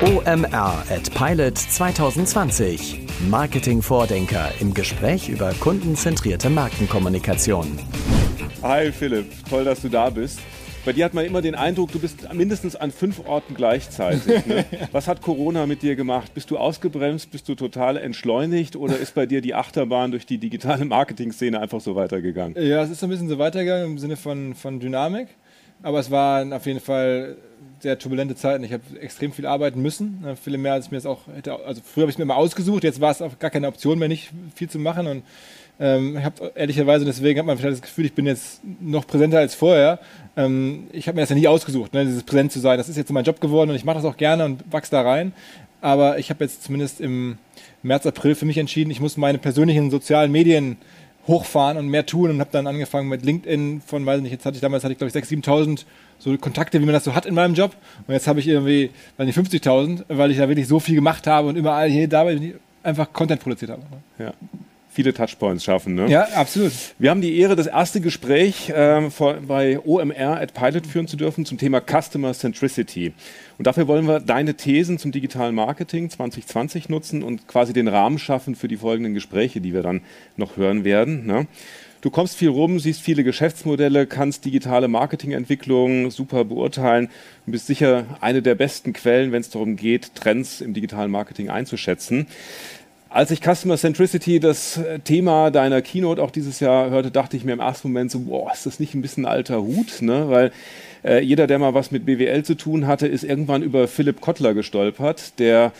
OMR at Pilot 2020. Marketing-Vordenker im Gespräch über kundenzentrierte Markenkommunikation. Hi Philipp, toll, dass du da bist. Bei dir hat man immer den Eindruck, du bist mindestens an fünf Orten gleichzeitig. Ne? Was hat Corona mit dir gemacht? Bist du ausgebremst? Bist du total entschleunigt? Oder ist bei dir die Achterbahn durch die digitale Marketing-Szene einfach so weitergegangen? Ja, es ist ein bisschen so weitergegangen im Sinne von, von Dynamik. Aber es waren auf jeden Fall sehr turbulente Zeiten. Ich habe extrem viel arbeiten müssen, ne, viele mehr als ich mir das auch hätte. Also früher habe ich es mir immer ausgesucht, jetzt war es auch gar keine Option mehr, nicht viel zu machen. Und ähm, ich habe ehrlicherweise, deswegen hat man vielleicht das Gefühl, ich bin jetzt noch präsenter als vorher. Ähm, ich habe mir das ja nie ausgesucht, ne, dieses präsent zu sein. Das ist jetzt mein Job geworden und ich mache das auch gerne und wachse da rein. Aber ich habe jetzt zumindest im März, April für mich entschieden, ich muss meine persönlichen sozialen Medien hochfahren und mehr tun und habe dann angefangen mit LinkedIn von, weiß nicht, jetzt hatte ich damals hatte ich glaube ich 6.000, 7.000 so Kontakte, wie man das so hat in meinem Job und jetzt habe ich irgendwie, weiß nicht, 50.000, weil ich da wirklich so viel gemacht habe und überall hier dabei einfach Content produziert habe. Ja viele Touchpoints schaffen. Ne? Ja, absolut. Wir haben die Ehre, das erste Gespräch äh, vor, bei OMR at Pilot führen zu dürfen zum Thema Customer Centricity. Und dafür wollen wir deine Thesen zum digitalen Marketing 2020 nutzen und quasi den Rahmen schaffen für die folgenden Gespräche, die wir dann noch hören werden. Ne? Du kommst viel rum, siehst viele Geschäftsmodelle, kannst digitale Marketingentwicklung super beurteilen und bist sicher eine der besten Quellen, wenn es darum geht, Trends im digitalen Marketing einzuschätzen. Als ich Customer Centricity, das äh, Thema deiner Keynote auch dieses Jahr hörte, dachte ich mir im ersten Moment so, boah, ist das nicht ein bisschen alter Hut? Ne? Weil äh, jeder, der mal was mit BWL zu tun hatte, ist irgendwann über Philipp Kottler gestolpert, der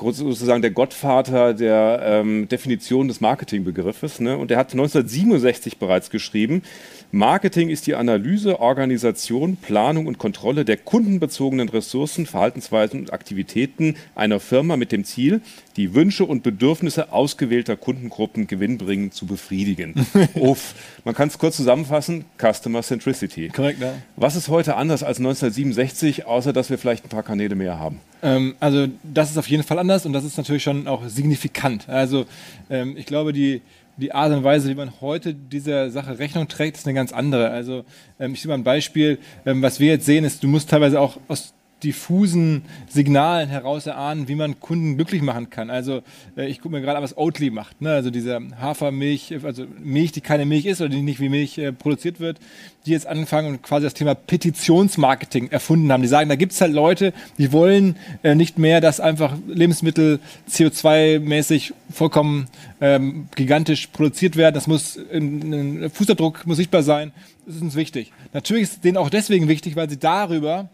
sozusagen der Gottvater der ähm, Definition des Marketingbegriffes. Ne? Und er hat 1967 bereits geschrieben, Marketing ist die Analyse, Organisation, Planung und Kontrolle der kundenbezogenen Ressourcen, Verhaltensweisen und Aktivitäten einer Firma mit dem Ziel, die Wünsche und Bedürfnisse ausgewählter Kundengruppen gewinnbringend zu befriedigen. Uff. Man kann es kurz zusammenfassen, Customer Centricity. Korrekt, ja. Was ist heute anders als 1967, außer dass wir vielleicht ein paar Kanäle mehr haben? Ähm, also das ist auf jeden Fall anders und das ist natürlich schon auch signifikant. Also ähm, ich glaube, die die Art und Weise, wie man heute dieser Sache Rechnung trägt, ist eine ganz andere. Also ähm, ich sehe mal ein Beispiel, ähm, was wir jetzt sehen, ist, du musst teilweise auch aus diffusen Signalen heraus erahnen, wie man Kunden glücklich machen kann. Also äh, ich gucke mir gerade an, was Oatly macht. Ne? Also diese Hafermilch, also Milch, die keine Milch ist oder die nicht wie Milch äh, produziert wird, die jetzt anfangen und quasi das Thema Petitionsmarketing erfunden haben. Die sagen, da gibt es halt Leute, die wollen äh, nicht mehr, dass einfach Lebensmittel CO2-mäßig vollkommen ähm, gigantisch produziert werden. Das muss, ein Fußabdruck muss sichtbar sein. Das ist uns wichtig. Natürlich ist denen auch deswegen wichtig, weil sie darüber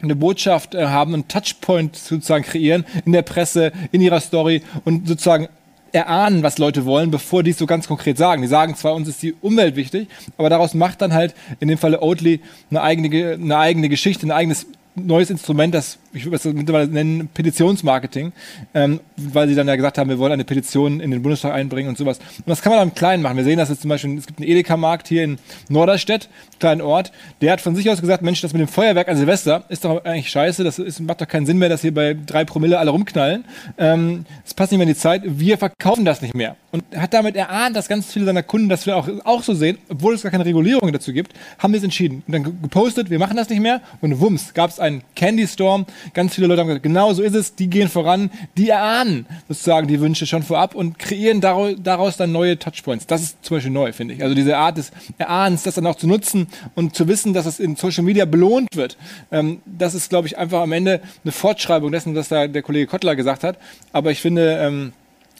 eine Botschaft äh, haben, einen Touchpoint sozusagen kreieren in der Presse, in ihrer Story und sozusagen erahnen, was Leute wollen, bevor die es so ganz konkret sagen. Die sagen zwar, uns ist die Umwelt wichtig, aber daraus macht dann halt in dem Falle Oatly eine eigene, eine eigene Geschichte, ein eigenes neues Instrument, das ich würde es mittlerweile nennen, Petitionsmarketing, ähm, weil sie dann ja gesagt haben, wir wollen eine Petition in den Bundestag einbringen und sowas. Und das kann man dann im Kleinen machen. Wir sehen das jetzt zum Beispiel, es gibt einen Edeka-Markt hier in Norderstedt, kleinen Ort, der hat von sich aus gesagt, Mensch, das mit dem Feuerwerk an Silvester ist doch eigentlich scheiße, das ist, macht doch keinen Sinn mehr, dass hier bei drei Promille alle rumknallen. Ähm, es passt nicht mehr in die Zeit, wir verkaufen das nicht mehr. Und hat damit erahnt, dass ganz viele seiner Kunden das auch, auch so sehen, obwohl es gar keine Regulierung dazu gibt, haben wir es entschieden. Und dann gepostet, wir machen das nicht mehr und wumms, gab es einen Candy Storm, Ganz viele Leute haben gesagt, genau so ist es, die gehen voran, die erahnen sozusagen die Wünsche schon vorab und kreieren daraus dann neue Touchpoints. Das ist zum Beispiel neu, finde ich. Also diese Art des Erahnens, das dann auch zu nutzen und zu wissen, dass es in Social Media belohnt wird. Ähm, das ist, glaube ich, einfach am Ende eine Fortschreibung dessen, was da der Kollege Kottler gesagt hat. Aber ich finde, ähm,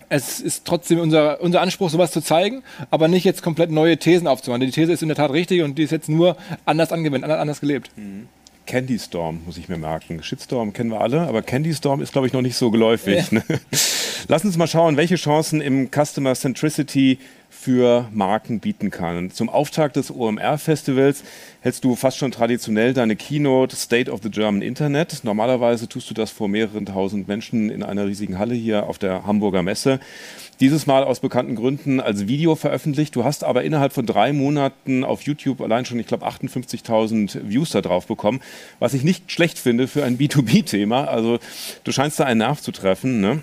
es ist trotzdem unser, unser Anspruch, sowas zu zeigen, aber nicht jetzt komplett neue Thesen aufzumachen. Die These ist in der Tat richtig und die ist jetzt nur anders angewendet, anders gelebt. Mhm. Candy Storm, muss ich mir merken. Shitstorm kennen wir alle, aber Candy Storm ist, glaube ich, noch nicht so geläufig. Ja. Ne? Lass uns mal schauen, welche Chancen im Customer Centricity für Marken bieten kann. zum Auftakt des OMR-Festivals hältst du fast schon traditionell deine Keynote State of the German Internet. Normalerweise tust du das vor mehreren tausend Menschen in einer riesigen Halle hier auf der Hamburger Messe. Dieses Mal aus bekannten Gründen als Video veröffentlicht. Du hast aber innerhalb von drei Monaten auf YouTube allein schon, ich glaube, 58.000 Views da drauf bekommen, was ich nicht schlecht finde für ein B2B-Thema. Also du scheinst da einen Nerv zu treffen. Ne?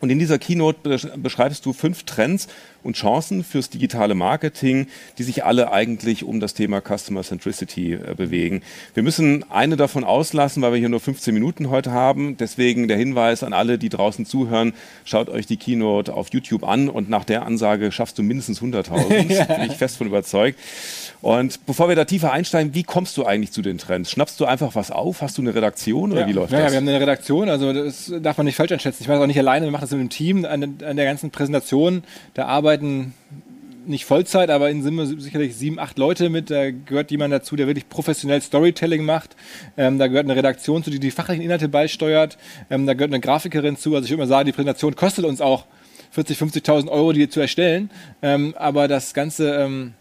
Und in dieser Keynote beschreibst du fünf Trends und Chancen fürs digitale Marketing, die sich alle eigentlich um das Thema Customer Centricity äh, bewegen. Wir müssen eine davon auslassen, weil wir hier nur 15 Minuten heute haben. Deswegen der Hinweis an alle, die draußen zuhören, schaut euch die Keynote auf YouTube an und nach der Ansage schaffst du mindestens 100.000. ja. Bin ich fest von überzeugt. Und bevor wir da tiefer einsteigen, wie kommst du eigentlich zu den Trends? Schnappst du einfach was auf? Hast du eine Redaktion oder ja. wie läuft ja, das? Ja, wir haben eine Redaktion, also das darf man nicht falsch einschätzen. Ich mache das auch nicht alleine, wir machen das mit einem Team an, an der ganzen Präsentation. Da arbeiten nicht Vollzeit, aber in Summe sicherlich sieben, acht Leute mit. Da gehört jemand dazu, der wirklich professionell Storytelling macht. Ähm, da gehört eine Redaktion zu, die die fachlichen Inhalte beisteuert. Ähm, da gehört eine Grafikerin zu. Also ich würde mal sagen, die Präsentation kostet uns auch 40, 50.000 Euro, die zu erstellen. Ähm, aber das Ganze ähm,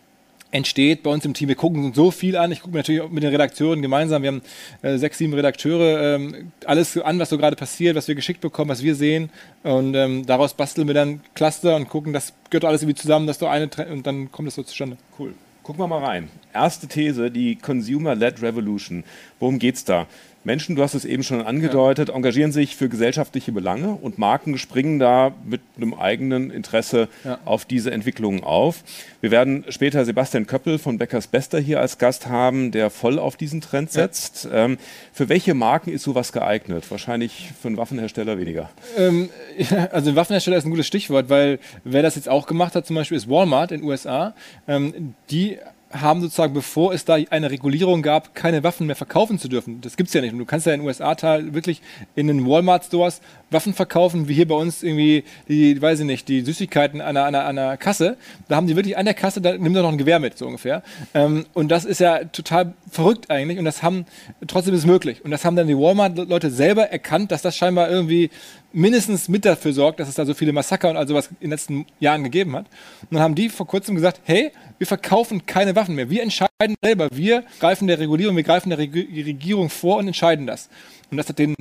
entsteht bei uns im Team. Wir gucken uns so viel an. Ich gucke mir natürlich auch mit den Redakteuren gemeinsam. Wir haben äh, sechs, sieben Redakteure. Ähm, alles an, was so gerade passiert, was wir geschickt bekommen, was wir sehen. Und ähm, daraus basteln wir dann Cluster und gucken, das gehört alles irgendwie zusammen, dass so eine und dann kommt das so zustande. Cool. Gucken wir mal rein. Erste These, die Consumer-Led Revolution. Worum geht es da? Menschen, du hast es eben schon angedeutet, ja. engagieren sich für gesellschaftliche Belange und Marken springen da mit einem eigenen Interesse ja. auf diese Entwicklungen auf. Wir werden später Sebastian Köppel von Beckers Bester hier als Gast haben, der voll auf diesen Trend setzt. Ähm, für welche Marken ist sowas geeignet? Wahrscheinlich für einen Waffenhersteller weniger. Ähm, also ein Waffenhersteller ist ein gutes Stichwort, weil wer das jetzt auch gemacht hat, zum Beispiel ist Walmart in den USA. Ähm, die haben sozusagen, bevor es da eine Regulierung gab, keine Waffen mehr verkaufen zu dürfen. Das gibt es ja nicht. Und du kannst ja in den USA wirklich in den Walmart-Stores Waffen verkaufen, wie hier bei uns irgendwie, die, weiß ich nicht, die Süßigkeiten an einer, Kasse. Da haben die wirklich an der Kasse, da nimmt er noch ein Gewehr mit, so ungefähr. Ähm, und das ist ja total verrückt eigentlich. Und das haben, trotzdem ist es möglich. Und das haben dann die Walmart-Leute selber erkannt, dass das scheinbar irgendwie mindestens mit dafür sorgt, dass es da so viele Massaker und all sowas in den letzten Jahren gegeben hat. Und dann haben die vor kurzem gesagt, hey, wir verkaufen keine Waffen mehr. Wir entscheiden selber. Wir greifen der Regulierung, wir greifen der Regierung vor und entscheiden das. Und das hat den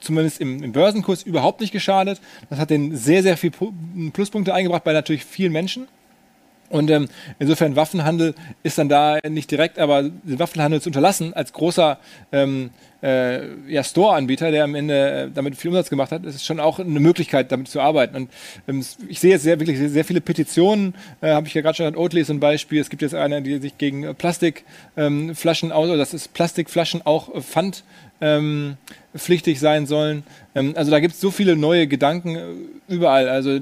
zumindest im, im, Börsenkurs überhaupt nicht geschadet. Das hat den sehr, sehr viele Pluspunkte eingebracht bei natürlich vielen Menschen. Und ähm, insofern Waffenhandel ist dann da nicht direkt, aber den Waffenhandel zu unterlassen als großer ähm, äh, ja, Store-Anbieter, der am Ende äh, damit viel Umsatz gemacht hat, ist schon auch eine Möglichkeit, damit zu arbeiten. Und ähm, ich sehe jetzt sehr, wirklich sehr, sehr viele Petitionen, äh, habe ich ja gerade schon an Oatly zum Beispiel. Es gibt jetzt eine, die sich gegen Plastikflaschen ähm, aus, das ist Plastikflaschen auch Pfand ähm, pflichtig sein sollen. Ähm, also da gibt es so viele neue Gedanken äh, überall. Also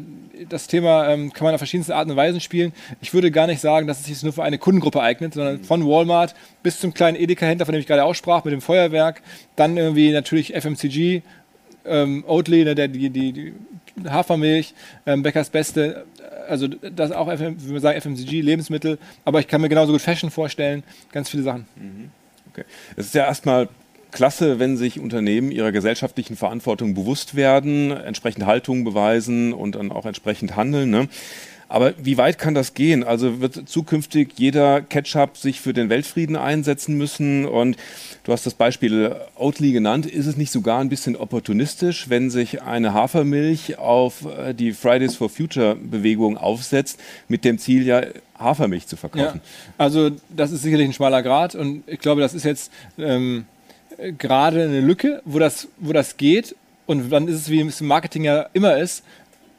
das Thema ähm, kann man auf verschiedenste Arten und Weisen spielen. Ich würde gar nicht sagen, dass es sich nur für eine Kundengruppe eignet, sondern von Walmart bis zum kleinen Edeka-Händler, von dem ich gerade auch sprach, mit dem Feuerwerk, dann irgendwie natürlich FMCG, ähm, Oatly, ne, der, die, die, die Hafermilch, ähm, Bäckers Beste, also das auch, FM, man sagt, FMCG, Lebensmittel, aber ich kann mir genauso gut Fashion vorstellen, ganz viele Sachen. Mhm. Okay. Es ist ja erstmal klasse, wenn sich Unternehmen ihrer gesellschaftlichen Verantwortung bewusst werden, entsprechend Haltung beweisen und dann auch entsprechend handeln. Ne? Aber wie weit kann das gehen? Also wird zukünftig jeder Ketchup sich für den Weltfrieden einsetzen müssen? Und du hast das Beispiel Oatly genannt. Ist es nicht sogar ein bisschen opportunistisch, wenn sich eine Hafermilch auf äh, die Fridays for Future Bewegung aufsetzt, mit dem Ziel ja Hafermilch zu verkaufen? Ja, also das ist sicherlich ein schmaler Grad und ich glaube, das ist jetzt ähm, gerade eine Lücke, wo das, wo das geht. Und dann ist es, wie es im Marketing ja immer ist,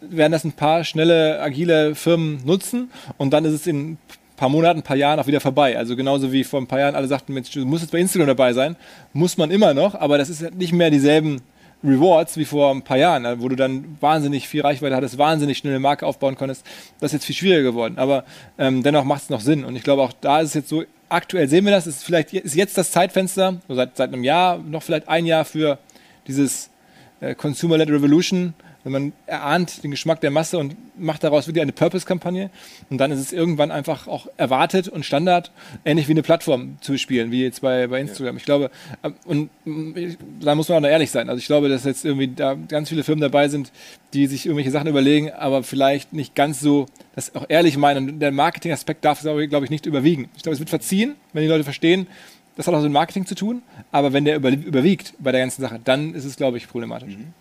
werden das ein paar schnelle, agile Firmen nutzen und dann ist es in ein paar Monaten, ein paar Jahren auch wieder vorbei. Also genauso wie vor ein paar Jahren alle sagten, Mensch, du musst jetzt bei Instagram dabei sein, muss man immer noch, aber das ist nicht mehr dieselben Rewards wie vor ein paar Jahren, wo du dann wahnsinnig viel Reichweite hattest, wahnsinnig schnell eine Marke aufbauen konntest. Das ist jetzt viel schwieriger geworden, aber ähm, dennoch macht es noch Sinn. Und ich glaube, auch da ist es jetzt so, aktuell sehen wir das, ist vielleicht ist jetzt das Zeitfenster, seit, seit einem Jahr, noch vielleicht ein Jahr für dieses äh, Consumer-led Revolution, wenn man erahnt den Geschmack der Masse und macht daraus wirklich eine Purpose-Kampagne. Und dann ist es irgendwann einfach auch erwartet und Standard, ähnlich wie eine Plattform zu spielen, wie jetzt bei, bei Instagram. Ja. Ich glaube, äh, und da muss man auch noch ehrlich sein. Also ich glaube, dass jetzt irgendwie da ganz viele Firmen dabei sind, die sich irgendwelche Sachen überlegen, aber vielleicht nicht ganz so das auch ehrlich meinen. Und der Marketing-Aspekt darf, glaube ich, nicht überwiegen. Ich glaube, es wird verziehen, wenn die Leute verstehen, das hat auch so mit Marketing zu tun, aber wenn der überwiegt bei der ganzen Sache, dann ist es, glaube ich, problematisch. Mhm.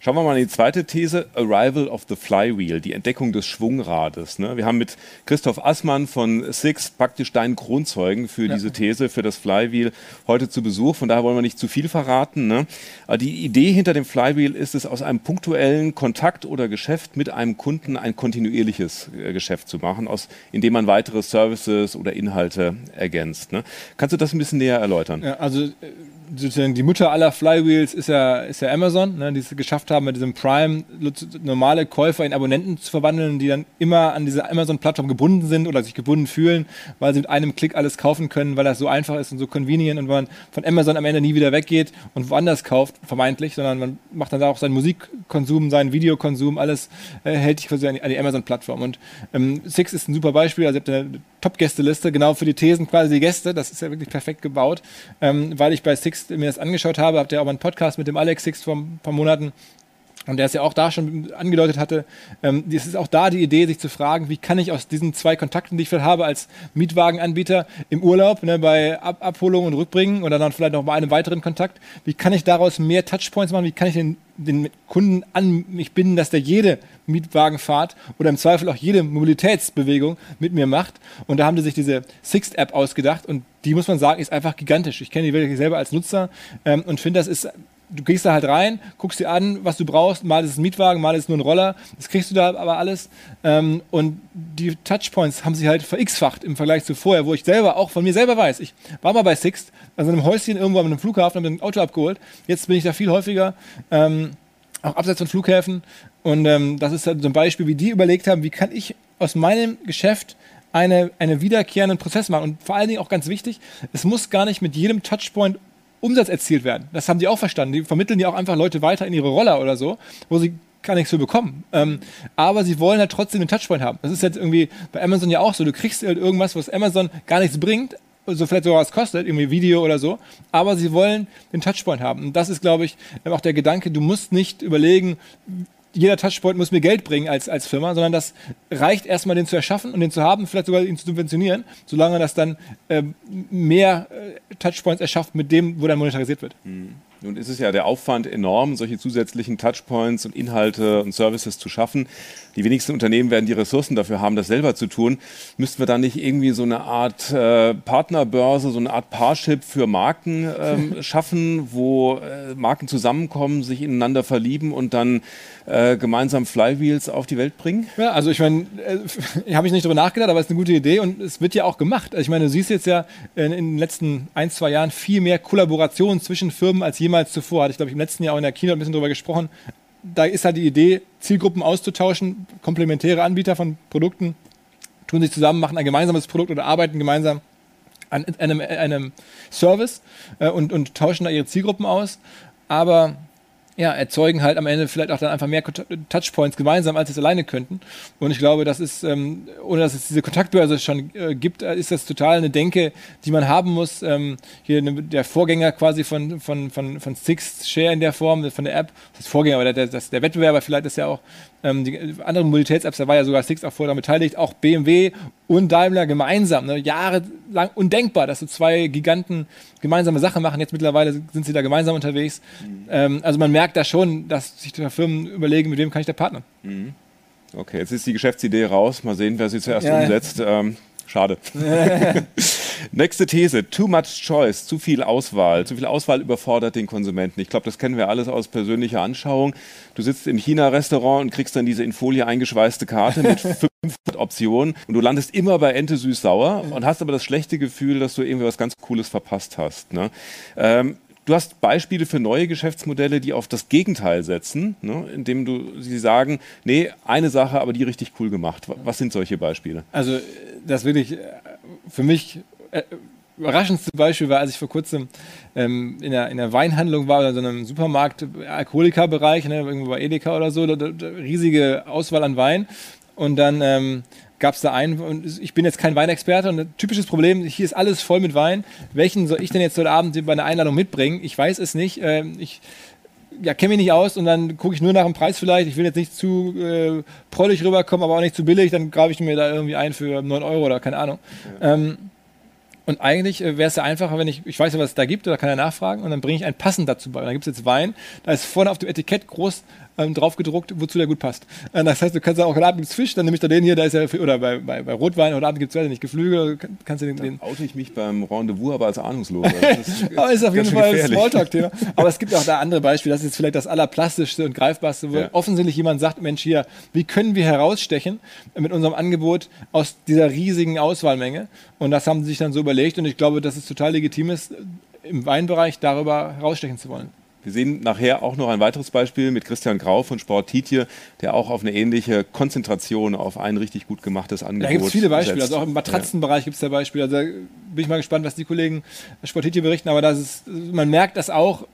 Schauen wir mal in die zweite These, Arrival of the Flywheel, die Entdeckung des Schwungrades. Ne? Wir haben mit Christoph Assmann von Six praktisch deinen Kronzeugen für ja. diese These, für das Flywheel heute zu Besuch. Von daher wollen wir nicht zu viel verraten. Ne? Aber die Idee hinter dem Flywheel ist es, aus einem punktuellen Kontakt oder Geschäft mit einem Kunden ein kontinuierliches äh, Geschäft zu machen, aus, indem man weitere Services oder Inhalte ergänzt. Ne? Kannst du das ein bisschen näher erläutern? Ja, also äh, sozusagen die Mutter aller Flywheels ist ja, ist ja Amazon, ne, die es geschafft haben, mit diesem Prime normale Käufer in Abonnenten zu verwandeln, die dann immer an diese Amazon-Plattform gebunden sind oder sich gebunden fühlen, weil sie mit einem Klick alles kaufen können, weil das so einfach ist und so convenient und man von Amazon am Ende nie wieder weggeht und woanders kauft, vermeintlich, sondern man macht dann auch seinen Musikkonsum, seinen Videokonsum, alles äh, hält sich quasi an die, die Amazon-Plattform. Und ähm, Six ist ein super Beispiel, also ihr habt eine Top-Gästeliste, genau für die Thesen quasi die Gäste, das ist ja wirklich perfekt gebaut, ähm, weil ich bei Six Six mir das angeschaut habe, habt ihr auch mal einen Podcast mit dem Alex Six vor ein paar Monaten und der es ja auch da schon angedeutet hatte, ähm, es ist auch da die Idee, sich zu fragen, wie kann ich aus diesen zwei Kontakten, die ich vielleicht habe als Mietwagenanbieter im Urlaub, ne, bei Ab Abholung und Rückbringen oder dann vielleicht noch bei einem weiteren Kontakt, wie kann ich daraus mehr Touchpoints machen, wie kann ich den, den Kunden an mich binden, dass der jede Mietwagenfahrt oder im Zweifel auch jede Mobilitätsbewegung mit mir macht. Und da haben sie sich diese Sixt-App ausgedacht und die muss man sagen, ist einfach gigantisch. Ich kenne die wirklich selber als Nutzer ähm, und finde, das ist du gehst da halt rein, guckst dir an, was du brauchst. Mal ist es ein Mietwagen, mal ist es nur ein Roller. Das kriegst du da aber alles. Ähm, und die Touchpoints haben sich halt verX-facht im Vergleich zu vorher, wo ich selber auch von mir selber weiß. Ich war mal bei Sixt, also in einem Häuschen irgendwo an einem Flughafen, habe ein Auto abgeholt. Jetzt bin ich da viel häufiger. Ähm, auch abseits von Flughäfen. Und ähm, das ist halt so ein Beispiel, wie die überlegt haben, wie kann ich aus meinem Geschäft eine, eine wiederkehrenden Prozess machen. Und vor allen Dingen auch ganz wichtig, es muss gar nicht mit jedem Touchpoint Umsatz erzielt werden. Das haben die auch verstanden. Die vermitteln ja auch einfach Leute weiter in ihre Roller oder so, wo sie gar nichts für bekommen. Ähm, aber sie wollen halt trotzdem den Touchpoint haben. Das ist jetzt irgendwie bei Amazon ja auch so. Du kriegst halt irgendwas, was Amazon gar nichts bringt, so vielleicht sogar was kostet, irgendwie Video oder so, aber sie wollen den Touchpoint haben. Und das ist, glaube ich, auch der Gedanke, du musst nicht überlegen, jeder Touchpoint muss mir Geld bringen als, als Firma, sondern das reicht erstmal, den zu erschaffen und den zu haben, vielleicht sogar ihn zu subventionieren, solange das dann äh, mehr äh, Touchpoints erschafft mit dem, wo dann monetarisiert wird. Mhm. Nun ist es ja der Aufwand enorm, solche zusätzlichen Touchpoints und Inhalte und Services zu schaffen. Die wenigsten Unternehmen werden die Ressourcen dafür haben, das selber zu tun. Müssten wir dann nicht irgendwie so eine Art äh, Partnerbörse, so eine Art Parship für Marken ähm, schaffen, wo äh, Marken zusammenkommen, sich ineinander verlieben und dann äh, gemeinsam Flywheels auf die Welt bringen? Ja, also ich meine, äh, habe ich nicht darüber nachgedacht, aber es ist eine gute Idee und es wird ja auch gemacht. Also ich meine, du siehst jetzt ja in, in den letzten ein, zwei Jahren viel mehr Kollaborationen zwischen Firmen als jemals zuvor. Hatte ich, glaube ich, im letzten Jahr auch in der Kino ein bisschen darüber gesprochen. Da ist halt die Idee, Zielgruppen auszutauschen, komplementäre Anbieter von Produkten tun sich zusammen, machen ein gemeinsames Produkt oder arbeiten gemeinsam an einem, einem Service äh, und, und tauschen da ihre Zielgruppen aus. Aber ja, erzeugen halt am Ende vielleicht auch dann einfach mehr Touchpoints gemeinsam, als sie es alleine könnten. Und ich glaube, das ist, ähm, ohne dass es diese Kontaktbörse schon äh, gibt, äh, ist das total eine Denke, die man haben muss. Ähm, hier ne, der Vorgänger quasi von, von, von, von Six Share in der Form, von der App, das ist Vorgänger, aber der, das, der Wettbewerber vielleicht ist ja auch ähm, die anderen Mobilitäts-Apps, da war ja sogar Six auch vorher beteiligt, auch BMW und Daimler gemeinsam, ne, jahrelang undenkbar, dass so zwei Giganten gemeinsame Sachen machen. Jetzt mittlerweile sind sie da gemeinsam unterwegs. Mhm. Ähm, also man merkt da schon, dass sich die Firmen überlegen, mit wem kann ich da partnern. Mhm. Okay, jetzt ist die Geschäftsidee raus. Mal sehen, wer sie zuerst ja, umsetzt. Ähm, schade. Nächste These. Too much choice, zu viel Auswahl. Zu viel Auswahl überfordert den Konsumenten. Ich glaube, das kennen wir alles aus persönlicher Anschauung. Du sitzt im China-Restaurant und kriegst dann diese in Folie eingeschweißte Karte mit 500 Optionen und du landest immer bei Ente süß-sauer und hast aber das schlechte Gefühl, dass du irgendwie was ganz Cooles verpasst hast. Ne? Ähm, Du hast Beispiele für neue Geschäftsmodelle, die auf das Gegenteil setzen, ne, indem du sie sagen, nee, eine Sache, aber die richtig cool gemacht. Was sind solche Beispiele? Also das wirklich äh, für mich äh, überraschendste Beispiel war, als ich vor kurzem ähm, in, der, in der Weinhandlung war oder in so einem Supermarkt, Alkoholikerbereich, ne, irgendwo bei Edeka oder so, da, da, riesige Auswahl an Wein. Und dann ähm, gab es da einen, und ich bin jetzt kein Weinexperte und ein typisches Problem, hier ist alles voll mit Wein. Welchen soll ich denn jetzt heute Abend bei einer Einladung mitbringen? Ich weiß es nicht. Ähm, ich ja, kenne mich nicht aus und dann gucke ich nur nach dem Preis vielleicht. Ich will jetzt nicht zu äh, prollig rüberkommen, aber auch nicht zu billig. Dann grabe ich mir da irgendwie ein für 9 Euro oder keine Ahnung. Ja. Ähm, Und eigentlich äh, wäre es ja einfacher, wenn ich, ich weiß ja, was es da gibt, oder kann er nachfragen, und dann bringe ich ein passend dazu bei. Und da gibt es jetzt Wein, da ist vorne auf dem Etikett groß ähm, drauf gedruckt, wozu der gut passt. Äh, das heißt, du kannst auch, heute Abend gibt Fisch, dann nehme ich da den hier, da ist ja, oder bei, bei, bei Rotwein, heute Abend gibt es nicht Geflügel, kannst du den, den oute ich mich beim Rendezvous aber als ahnungslos. Ist aber ist auf jeden Fall ein Smalltalk-Thema. Aber es gibt auch da andere Beispiele, das ist jetzt vielleicht das allerplastischste und greifbarste, wo ja. offensichtlich jemand sagt, Mensch hier, wie können wir herausstechen mit unserem Angebot aus dieser riesigen Auswahlmenge? Und das haben sie sich dann so überlegt und ich glaube, dass es total legitim ist, im Weinbereich darüber herausstechen zu wollen. Wir sehen nachher auch noch ein weiteres Beispiel mit Christian Grau von Sport Tietje, der auch auf eine ähnliche Konzentration auf ein richtig gut gemachtes Angebot Da gibt es viele Beispiele, setzt. also auch im Matratzenbereich gibt es da Beispiele. Also da bin ich mal gespannt, was die Kollegen Sport Tietje berichten, aber das ist, man merkt das auch,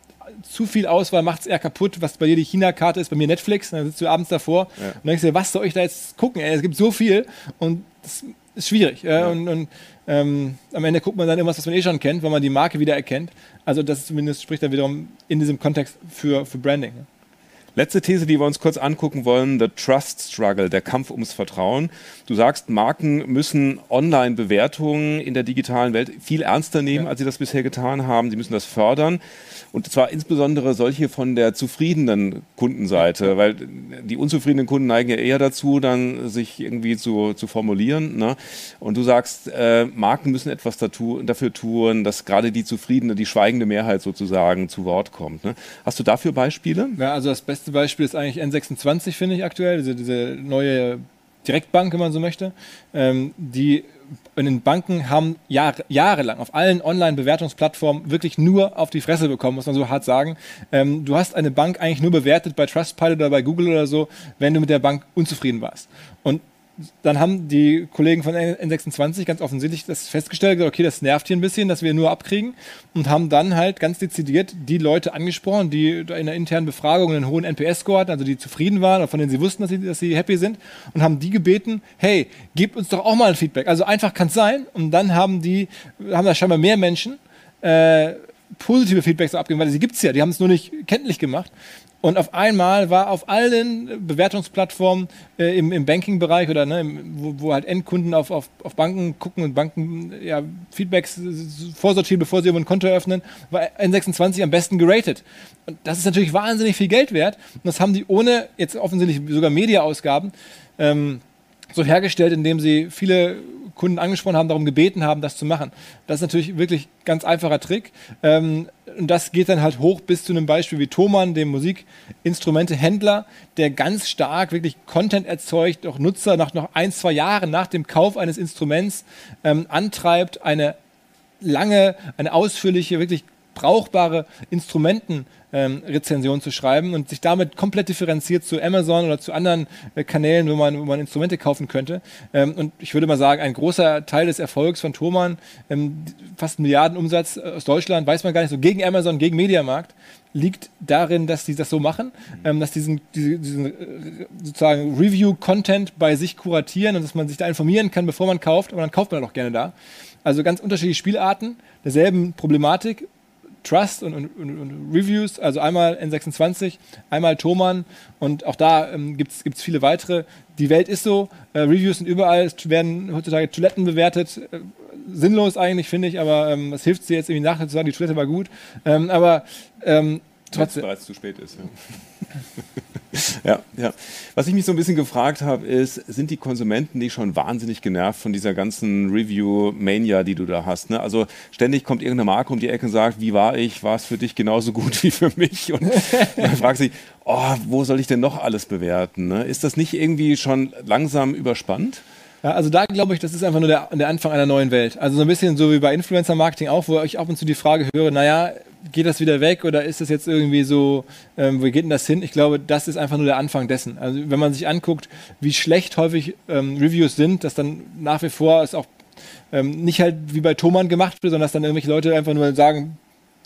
zu viel Auswahl macht es eher kaputt. Was bei dir die China-Karte ist, bei mir Netflix. Dann sitzt du abends davor ja. und denkst dir, was soll ich da jetzt gucken? Ey, es gibt so viel und das ist schwierig. Ja. Und, und ähm, am Ende guckt man dann irgendwas, was man eh schon kennt, weil man die Marke wieder erkennt. Also das zumindest spricht dann wiederum in diesem Kontext für, für Branding. Ne? Letzte These, die wir uns kurz angucken wollen, the Trust Struggle, der Kampf ums Vertrauen. Du sagst, Marken müssen Online-Bewertungen in der digitalen Welt viel ernster nehmen, ja. als sie das bisher getan haben. Sie müssen das fördern. Und zwar insbesondere solche von der zufriedenen Kundenseite, weil die unzufriedenen Kunden neigen ja eher dazu, dann sich irgendwie zu, zu formulieren. Ne? Und du sagst, äh, Marken müssen etwas dazu, dafür tun, dass gerade die zufriedene, die schweigende Mehrheit sozusagen zu Wort kommt. Ne? Hast du dafür Beispiele? Ja, also das beste Beispiel ist eigentlich N26, finde ich aktuell, diese, diese neue Direktbank, wenn man so möchte, ähm, die in den Banken haben Jahr, jahrelang auf allen Online-Bewertungsplattformen wirklich nur auf die Fresse bekommen, muss man so hart sagen. Ähm, du hast eine Bank eigentlich nur bewertet bei Trustpilot oder bei Google oder so, wenn du mit der Bank unzufrieden warst. Und dann haben die Kollegen von N26 ganz offensichtlich das festgestellt, okay, das nervt hier ein bisschen, dass wir nur abkriegen und haben dann halt ganz dezidiert die Leute angesprochen, die in der internen Befragung einen hohen NPS-Score hatten, also die zufrieden waren oder von denen sie wussten, dass sie, dass sie happy sind und haben die gebeten, hey, gebt uns doch auch mal ein Feedback. Also einfach kann es sein und dann haben die, haben da scheinbar mehr Menschen äh, positive Feedbacks abgegeben, weil sie gibt es ja, die haben es nur nicht kenntlich gemacht. Und auf einmal war auf allen Bewertungsplattformen äh, im, im Banking-Bereich oder ne, wo, wo, halt Endkunden auf, auf, auf Banken gucken und Banken ja, Feedbacks vorsortieren, bevor sie ein Konto eröffnen, war N26 am besten geratet. Und das ist natürlich wahnsinnig viel Geld wert. Und das haben die ohne jetzt offensichtlich sogar Media-Ausgaben ähm, so hergestellt, indem sie viele Kunden angesprochen haben, darum gebeten haben, das zu machen. Das ist natürlich wirklich ganz einfacher Trick. Ähm, und das geht dann halt hoch bis zu einem Beispiel wie Thomann, dem Musikinstrumentehändler, der ganz stark wirklich Content erzeugt, auch Nutzer nach noch ein, zwei Jahren nach dem Kauf eines Instruments ähm, antreibt, eine lange, eine ausführliche, wirklich brauchbare Instrumenten ähm, zu schreiben und sich damit komplett differenziert zu Amazon oder zu anderen äh, Kanälen, wo man, wo man Instrumente kaufen könnte. Ähm, und ich würde mal sagen, ein großer Teil des Erfolgs von Thomann, ähm, fast Milliardenumsatz aus Deutschland, weiß man gar nicht so, gegen Amazon, gegen Mediamarkt, liegt darin, dass die das so machen, ähm, dass diesen, diese, diesen äh, sozusagen Review-Content bei sich kuratieren und dass man sich da informieren kann, bevor man kauft, aber dann kauft man auch gerne da. Also ganz unterschiedliche Spielarten, derselben Problematik, Trust und, und, und, Reviews, also einmal N26, einmal Thomann und auch da ähm, gibt es viele weitere. Die Welt ist so, äh, Reviews sind überall, es werden heutzutage Toiletten bewertet. Äh, sinnlos eigentlich, finde ich, aber ähm, was hilft sie jetzt irgendwie nachher zu sagen, die Toilette war gut. Ähm, aber ähm, trotzdem. Weil es zu spät ist. Ja. ja, ja. Was ich mich so ein bisschen gefragt habe, ist, sind die Konsumenten nicht schon wahnsinnig genervt von dieser ganzen Review-Mania, die du da hast? Ne? Also ständig kommt irgendeine Marke um die Ecke und sagt, wie war ich? War es für dich genauso gut wie für mich? Und man fragt sich, oh, wo soll ich denn noch alles bewerten? Ne? Ist das nicht irgendwie schon langsam überspannt? Ja, also da glaube ich, das ist einfach nur der, der Anfang einer neuen Welt. Also so ein bisschen so wie bei Influencer-Marketing auch, wo ich ab und zu die Frage höre, naja, geht das wieder weg oder ist das jetzt irgendwie so, ähm, wo geht denn das hin? Ich glaube, das ist einfach nur der Anfang dessen. Also wenn man sich anguckt, wie schlecht häufig ähm, Reviews sind, dass dann nach wie vor es auch ähm, nicht halt wie bei Thomann gemacht wird, sondern dass dann irgendwelche Leute einfach nur sagen,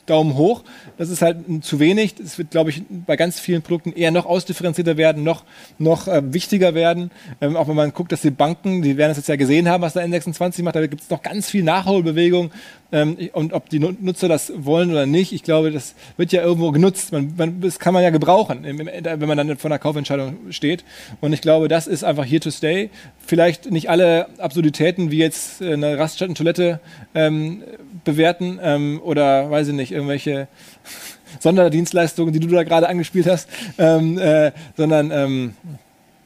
Daumen hoch. Das ist halt zu wenig. Es wird, glaube ich, bei ganz vielen Produkten eher noch ausdifferenzierter werden, noch, noch äh, wichtiger werden. Ähm, auch wenn man guckt, dass die Banken, die werden das jetzt ja gesehen haben, was der N26 macht, da gibt es noch ganz viel Nachholbewegung. Ähm, und ob die Nutzer das wollen oder nicht, ich glaube, das wird ja irgendwo genutzt. Man, man, das kann man ja gebrauchen, wenn man dann vor einer Kaufentscheidung steht. Und ich glaube, das ist einfach here to stay. Vielleicht nicht alle Absurditäten wie jetzt eine Raststätten-Toilette ähm, bewerten ähm, oder, weiß ich nicht, irgendwelche Sonderdienstleistungen, die du da gerade angespielt hast, ähm, äh, sondern ähm,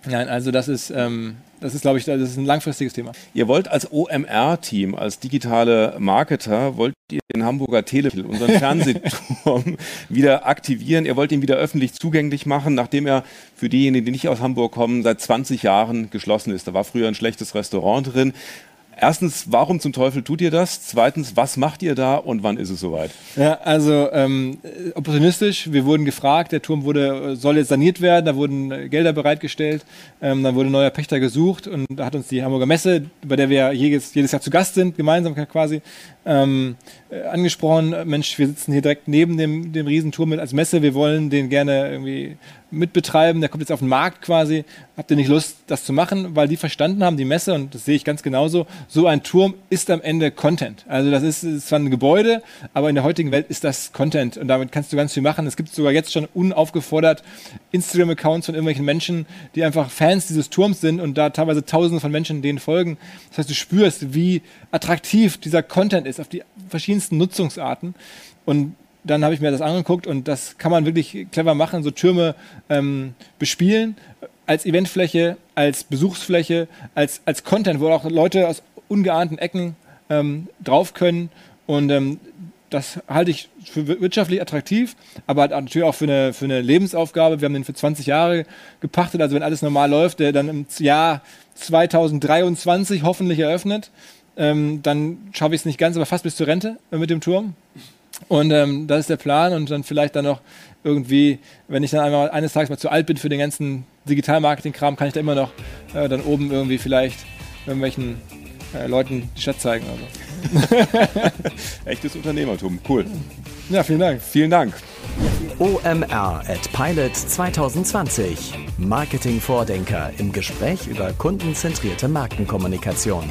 nein, also das ist ähm, das ist, glaube ich, das ist ein langfristiges Thema. Ihr wollt als OMR-Team, als digitale Marketer, wollt ihr den Hamburger Telefilm, unseren Fernsehturm, wieder aktivieren. Ihr wollt ihn wieder öffentlich zugänglich machen, nachdem er für diejenigen, die nicht aus Hamburg kommen, seit 20 Jahren geschlossen ist. Da war früher ein schlechtes Restaurant drin. Erstens, warum zum Teufel tut ihr das? Zweitens, was macht ihr da und wann ist es soweit? Ja, also ähm, opportunistisch. Wir wurden gefragt, der Turm wurde, soll jetzt saniert werden, da wurden Gelder bereitgestellt, ähm, dann wurde ein neuer Pächter gesucht und da hat uns die Hamburger Messe, bei der wir jedes, jedes Jahr zu Gast sind, gemeinsam quasi, ähm, äh, angesprochen, Mensch, wir sitzen hier direkt neben dem, dem Riesenturm als Messe, wir wollen den gerne irgendwie mitbetreiben, der kommt jetzt auf den Markt quasi, habt ihr nicht Lust, das zu machen, weil die verstanden haben, die Messe, und das sehe ich ganz genauso, so ein Turm ist am Ende Content. Also das ist, ist zwar ein Gebäude, aber in der heutigen Welt ist das Content und damit kannst du ganz viel machen. Es gibt sogar jetzt schon unaufgefordert Instagram-Accounts von irgendwelchen Menschen, die einfach Fans dieses Turms sind und da teilweise tausende von Menschen denen folgen. Das heißt, du spürst, wie attraktiv dieser Content ist auf die verschiedensten Nutzungsarten und dann habe ich mir das angeguckt und das kann man wirklich clever machen, so Türme ähm, bespielen als Eventfläche, als Besuchsfläche, als, als Content, wo auch Leute aus ungeahnten Ecken ähm, drauf können und ähm, das halte ich für wirtschaftlich attraktiv, aber natürlich auch für eine, für eine Lebensaufgabe. Wir haben den für 20 Jahre gepachtet, also wenn alles normal läuft, der dann im Jahr 2023 hoffentlich eröffnet. Ähm, dann schaffe ich es nicht ganz, aber fast bis zur Rente äh, mit dem Turm. Und ähm, das ist der Plan und dann vielleicht dann noch irgendwie, wenn ich dann einmal eines Tages mal zu alt bin für den ganzen Digital-Marketing-Kram, kann ich da immer noch äh, dann oben irgendwie vielleicht irgendwelchen äh, Leuten die Stadt zeigen. Also. Echtes Unternehmertum, cool. Ja, vielen Dank. Vielen Dank. OMR at Pilot 2020. Marketing-Vordenker im Gespräch über kundenzentrierte Markenkommunikation.